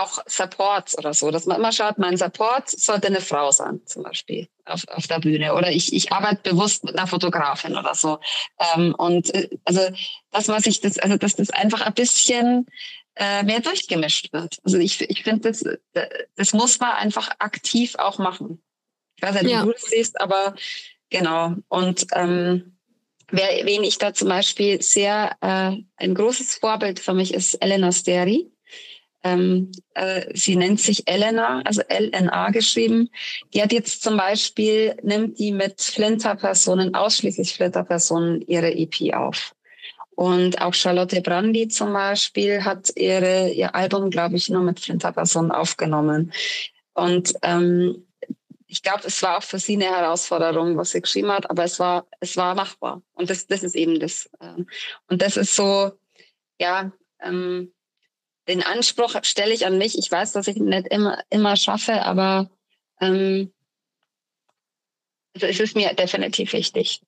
auch Supports oder so, dass man immer schaut, mein Support sollte eine Frau sein, zum Beispiel auf, auf der Bühne. Oder ich, ich arbeite bewusst mit einer Fotografin oder so. Ähm, und äh, also, dass man sich das, also dass das einfach ein bisschen äh, mehr durchgemischt wird. Also ich, ich finde, das, das muss man einfach aktiv auch machen. Ich weiß nicht, ja. wie du das siehst, aber genau. Und ähm, wer, wen ich da zum Beispiel sehr, äh, ein großes Vorbild für mich ist Elena Steri ähm, äh, sie nennt sich Elena, also LNA geschrieben. Die hat jetzt zum Beispiel, nimmt die mit Flinter-Personen, ausschließlich Flinter-Personen, ihre EP auf. Und auch Charlotte Brandy zum Beispiel hat ihre, ihr Album, glaube ich, nur mit Flinter-Personen aufgenommen. Und ähm, ich glaube, es war auch für sie eine Herausforderung, was sie geschrieben hat, aber es war, es war machbar. Und das, das ist eben das. Ähm, und das ist so, ja, ähm, den Anspruch stelle ich an mich. Ich weiß, dass ich nicht immer, immer schaffe, aber ähm, also es ist mir definitiv wichtig,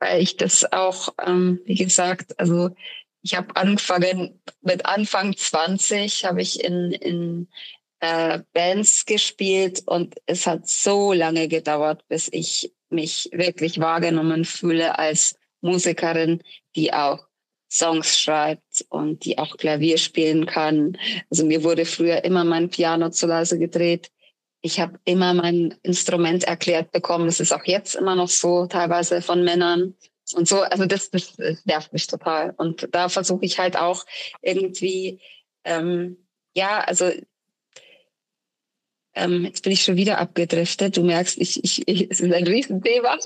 weil ich das auch, ähm, wie gesagt, also ich habe angefangen mit Anfang 20 habe ich in, in äh, Bands gespielt und es hat so lange gedauert, bis ich mich wirklich wahrgenommen fühle als Musikerin, die auch Songs schreibt und die auch Klavier spielen kann. Also mir wurde früher immer mein Piano zu leise gedreht. Ich habe immer mein Instrument erklärt bekommen. Das ist auch jetzt immer noch so, teilweise von Männern. Und so, also das, das, nervt mich total. Und da versuche ich halt auch irgendwie, ähm, ja, also ähm, jetzt bin ich schon wieder abgedriftet. Du merkst, ich, ich, ich, es ist ein Riesenthema.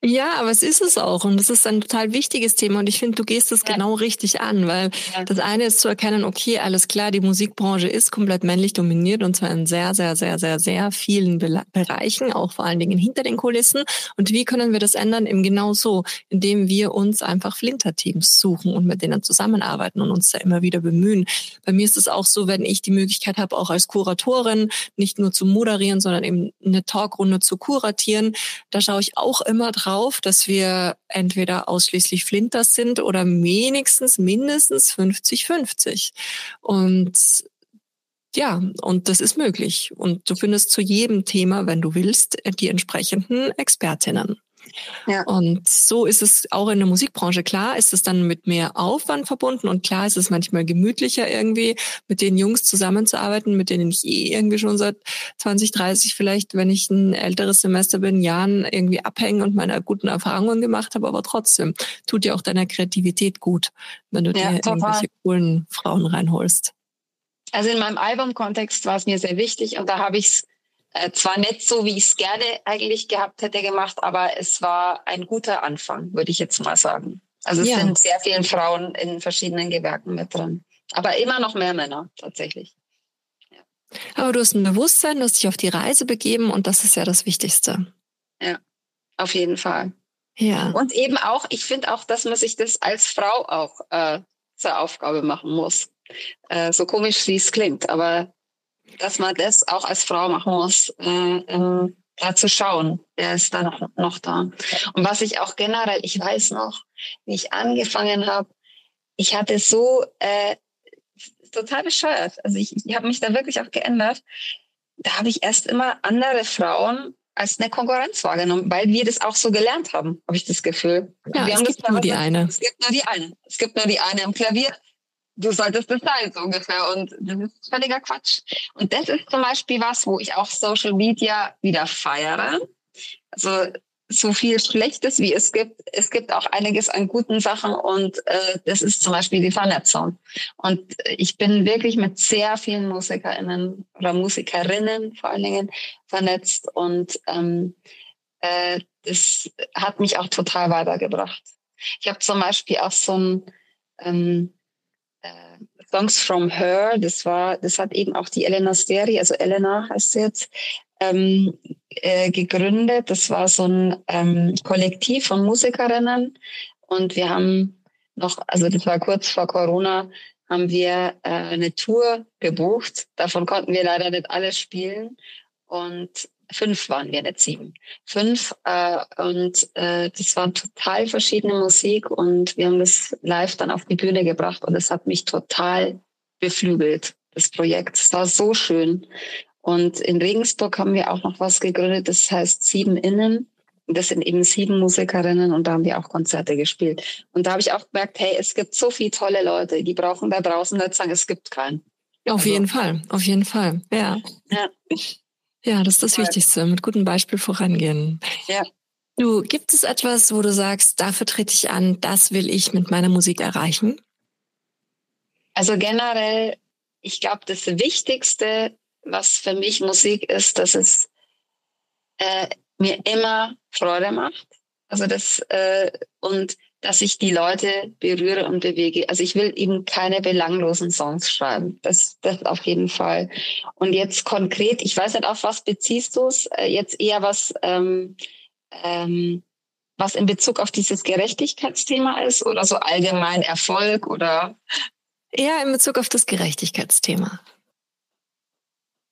Ja, aber es ist es auch. Und das ist ein total wichtiges Thema. Und ich finde, du gehst es ja. genau richtig an, weil ja. das eine ist zu erkennen, okay, alles klar, die Musikbranche ist komplett männlich dominiert und zwar in sehr, sehr, sehr, sehr, sehr vielen Be Bereichen, auch vor allen Dingen hinter den Kulissen. Und wie können wir das ändern? Eben genau so, indem wir uns einfach Flinter-Teams suchen und mit denen zusammenarbeiten und uns da immer wieder bemühen. Bei mir ist es auch so, wenn ich die Möglichkeit habe, auch als Kuratorin nicht nur zu moderieren, sondern eben eine Talkrunde zu kuratieren, da schaue ich auch immer drauf, drauf, dass wir entweder ausschließlich Flinters sind oder wenigstens mindestens 50-50. Und ja, und das ist möglich. Und du findest zu jedem Thema, wenn du willst, die entsprechenden Expertinnen. Ja. Und so ist es auch in der Musikbranche. Klar ist es dann mit mehr Aufwand verbunden und klar ist es manchmal gemütlicher irgendwie, mit den Jungs zusammenzuarbeiten, mit denen ich eh irgendwie schon seit 20, 30 vielleicht, wenn ich ein älteres Semester bin, Jahren irgendwie abhängen und meine guten Erfahrungen gemacht habe, aber trotzdem tut dir auch deiner Kreativität gut, wenn du ja, dir total. irgendwelche coolen Frauen reinholst. Also in meinem Album-Kontext war es mir sehr wichtig und da habe ich es äh, zwar nicht so, wie ich es gerne eigentlich gehabt hätte gemacht, aber es war ein guter Anfang, würde ich jetzt mal sagen. Also es ja. sind sehr viele Frauen in verschiedenen Gewerken mit drin. Aber immer noch mehr Männer tatsächlich. Ja. Aber du hast ein Bewusstsein, du hast dich auf die Reise begeben und das ist ja das Wichtigste. Ja, auf jeden Fall. Ja. Und eben auch, ich finde auch, dass man sich das als Frau auch äh, zur Aufgabe machen muss. Äh, so komisch, wie es klingt, aber dass man das auch als Frau machen muss, äh, äh, da zu schauen, wer ist da noch, noch da. Und was ich auch generell, ich weiß noch, wie ich angefangen habe, ich hatte so äh, total bescheuert. Also ich, ich habe mich da wirklich auch geändert. Da habe ich erst immer andere Frauen als eine Konkurrenz wahrgenommen, weil wir das auch so gelernt haben, habe ich das Gefühl. Ja, wir es gibt nur die eine. Es gibt nur die eine. Es gibt nur die eine im Klavier du solltest das sein, so ungefähr. Und das ist völliger Quatsch. Und das ist zum Beispiel was, wo ich auch Social Media wieder feiere. Also so viel Schlechtes, wie es gibt, es gibt auch einiges an guten Sachen und äh, das ist zum Beispiel die Vernetzung. Und ich bin wirklich mit sehr vielen MusikerInnen oder Musikerinnen vor allen Dingen vernetzt und ähm, äh, das hat mich auch total weitergebracht. Ich habe zum Beispiel auch so ein ähm, äh, Songs from Her, das war, das hat eben auch die Elena Steri, also Elena heißt sie jetzt, ähm, äh, gegründet. Das war so ein ähm, Kollektiv von Musikerinnen und wir haben noch, also das war kurz vor Corona, haben wir äh, eine Tour gebucht. Davon konnten wir leider nicht alle spielen. Und fünf waren wir, nicht sieben. Fünf äh, und äh, das war total verschiedene Musik und wir haben das live dann auf die Bühne gebracht und es hat mich total beflügelt, das Projekt. Es war so schön. Und in Regensburg haben wir auch noch was gegründet, das heißt Sieben Innen. Und das sind eben sieben Musikerinnen und da haben wir auch Konzerte gespielt. Und da habe ich auch gemerkt, hey, es gibt so viele tolle Leute, die brauchen da draußen nicht sagen, es gibt keinen. Auf also. jeden Fall, auf jeden Fall, ja. ja. Ja, das ist das Wichtigste, mit gutem Beispiel vorangehen. Ja. Du, gibt es etwas, wo du sagst, dafür trete ich an, das will ich mit meiner Musik erreichen? Also generell, ich glaube, das Wichtigste, was für mich Musik ist, dass es äh, mir immer Freude macht. Also das äh, und dass ich die Leute berühre und bewege. Also ich will eben keine belanglosen Songs schreiben. Das, das auf jeden Fall. Und jetzt konkret, ich weiß nicht, auf was beziehst du es? Äh, jetzt eher was, ähm, ähm, was in Bezug auf dieses Gerechtigkeitsthema ist oder so allgemein Erfolg oder? Eher in Bezug auf das Gerechtigkeitsthema.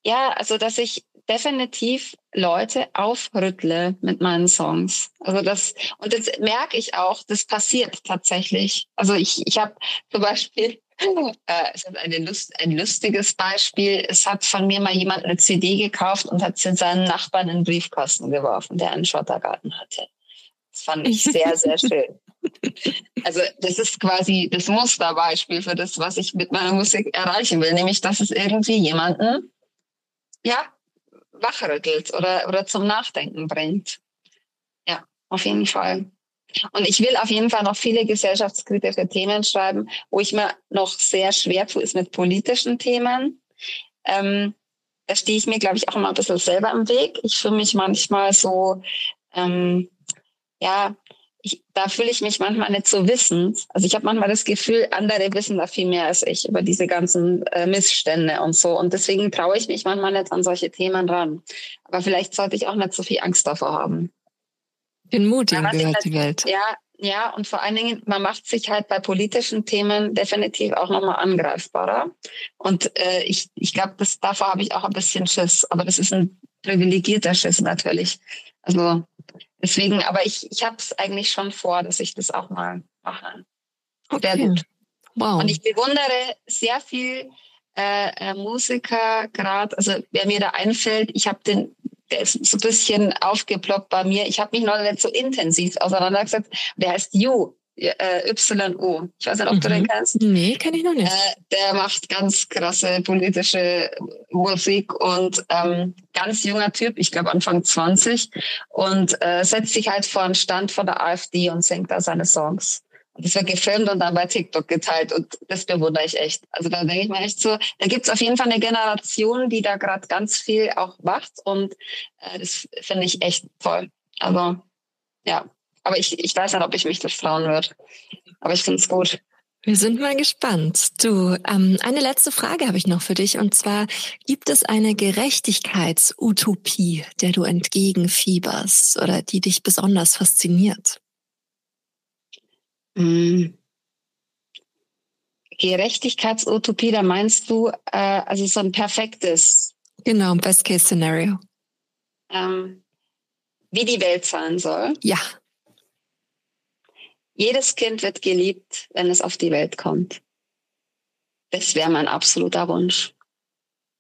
Ja, also dass ich definitiv Leute aufrüttle mit meinen Songs. Also das und das merke ich auch, das passiert tatsächlich. Also ich ich habe zum Beispiel äh, es ist eine Lust, ein lustiges Beispiel. Es hat von mir mal jemand eine CD gekauft und hat sie seinen Nachbarn in den Briefkasten geworfen, der einen Schottergarten hatte. Das fand ich sehr, sehr schön. Also das ist quasi das Musterbeispiel für das, was ich mit meiner Musik erreichen will, nämlich dass es irgendwie jemanden ja, wachrüttelt oder, oder zum Nachdenken bringt. Ja, auf jeden Fall. Und ich will auf jeden Fall noch viele gesellschaftskritische Themen schreiben, wo ich mir noch sehr schwer tue, ist mit politischen Themen. Ähm, da stehe ich mir, glaube ich, auch immer ein bisschen selber im Weg. Ich fühle mich manchmal so, ähm, ja, ich, da fühle ich mich manchmal nicht so wissend. Also ich habe manchmal das Gefühl, andere wissen da viel mehr als ich über diese ganzen äh, Missstände und so. Und deswegen traue ich mich manchmal nicht an solche Themen ran. Aber vielleicht sollte ich auch nicht so viel Angst davor haben. In Mutigen ja, gehört halt, die Welt. Ja, ja, und vor allen Dingen, man macht sich halt bei politischen Themen definitiv auch nochmal angreifbarer. Und äh, ich, ich glaube, davor habe ich auch ein bisschen Schiss. Aber das ist ein privilegierter Schiss natürlich. Also Deswegen, aber ich, ich habe es eigentlich schon vor, dass ich das auch mal mache. Okay. Sehr gut. Wow. Und ich bewundere sehr viel äh, äh, Musiker gerade, also wer mir da einfällt, ich habe den der ist so ein bisschen aufgeploppt bei mir. Ich habe mich noch nicht so intensiv auseinandergesetzt. Der heißt You, äh, YO. Ich weiß nicht, ob mhm. du den mhm. kennst. Nee, kenne ich noch nicht. Äh, der macht ganz krasse politische Musik und ähm, ganz junger Typ, ich glaube Anfang 20 und äh, setzt sich halt vor einen Stand von der AfD und singt da seine Songs. Das wird gefilmt und dann bei TikTok geteilt und das bewundere ich echt. Also da denke ich mir echt so, da gibt's auf jeden Fall eine Generation, die da gerade ganz viel auch macht und äh, das finde ich echt toll. Also ja, aber ich, ich weiß nicht, ob ich mich das trauen würde. Aber ich finde es gut. Wir sind mal gespannt. Du, ähm, eine letzte Frage habe ich noch für dich. Und zwar, gibt es eine Gerechtigkeitsutopie, der du entgegenfieberst oder die dich besonders fasziniert? Hm. Gerechtigkeitsutopie, da meinst du, äh, also so ein perfektes. Genau, Best-Case-Szenario. Ähm, wie die Welt sein soll. Ja. Jedes Kind wird geliebt, wenn es auf die Welt kommt. Das wäre mein absoluter Wunsch.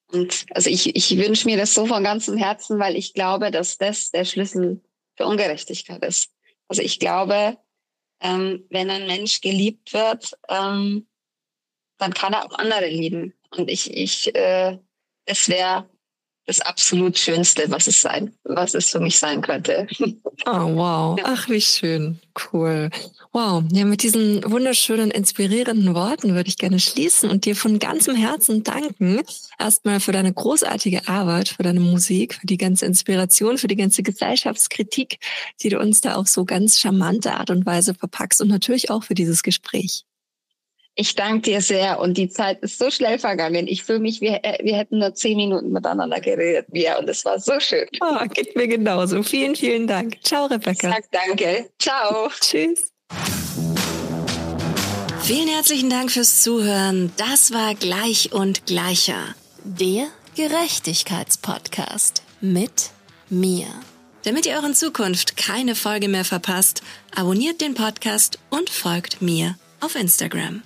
Und also ich, ich wünsche mir das so von ganzem Herzen, weil ich glaube, dass das der Schlüssel für Ungerechtigkeit ist. Also ich glaube, ähm, wenn ein Mensch geliebt wird, ähm, dann kann er auch andere lieben. Und ich, ich, äh, das wäre das absolut Schönste, was es sein, was es für mich sein könnte. Oh, wow. Ach, wie schön. Cool. Wow. Ja, mit diesen wunderschönen, inspirierenden Worten würde ich gerne schließen und dir von ganzem Herzen danken. Erstmal für deine großartige Arbeit, für deine Musik, für die ganze Inspiration, für die ganze Gesellschaftskritik, die du uns da auf so ganz charmante Art und Weise verpackst und natürlich auch für dieses Gespräch. Ich danke dir sehr und die Zeit ist so schnell vergangen. Ich fühle mich, wir, äh, wir hätten nur zehn Minuten miteinander geredet, Mia, und es war so schön. Oh, geht mir genauso. Vielen, vielen Dank. Ciao, Rebecca. Sag danke. Ciao. Tschüss. Vielen herzlichen Dank fürs Zuhören. Das war Gleich und Gleicher. Der Gerechtigkeitspodcast mit mir. Damit ihr euren Zukunft keine Folge mehr verpasst, abonniert den Podcast und folgt mir auf Instagram.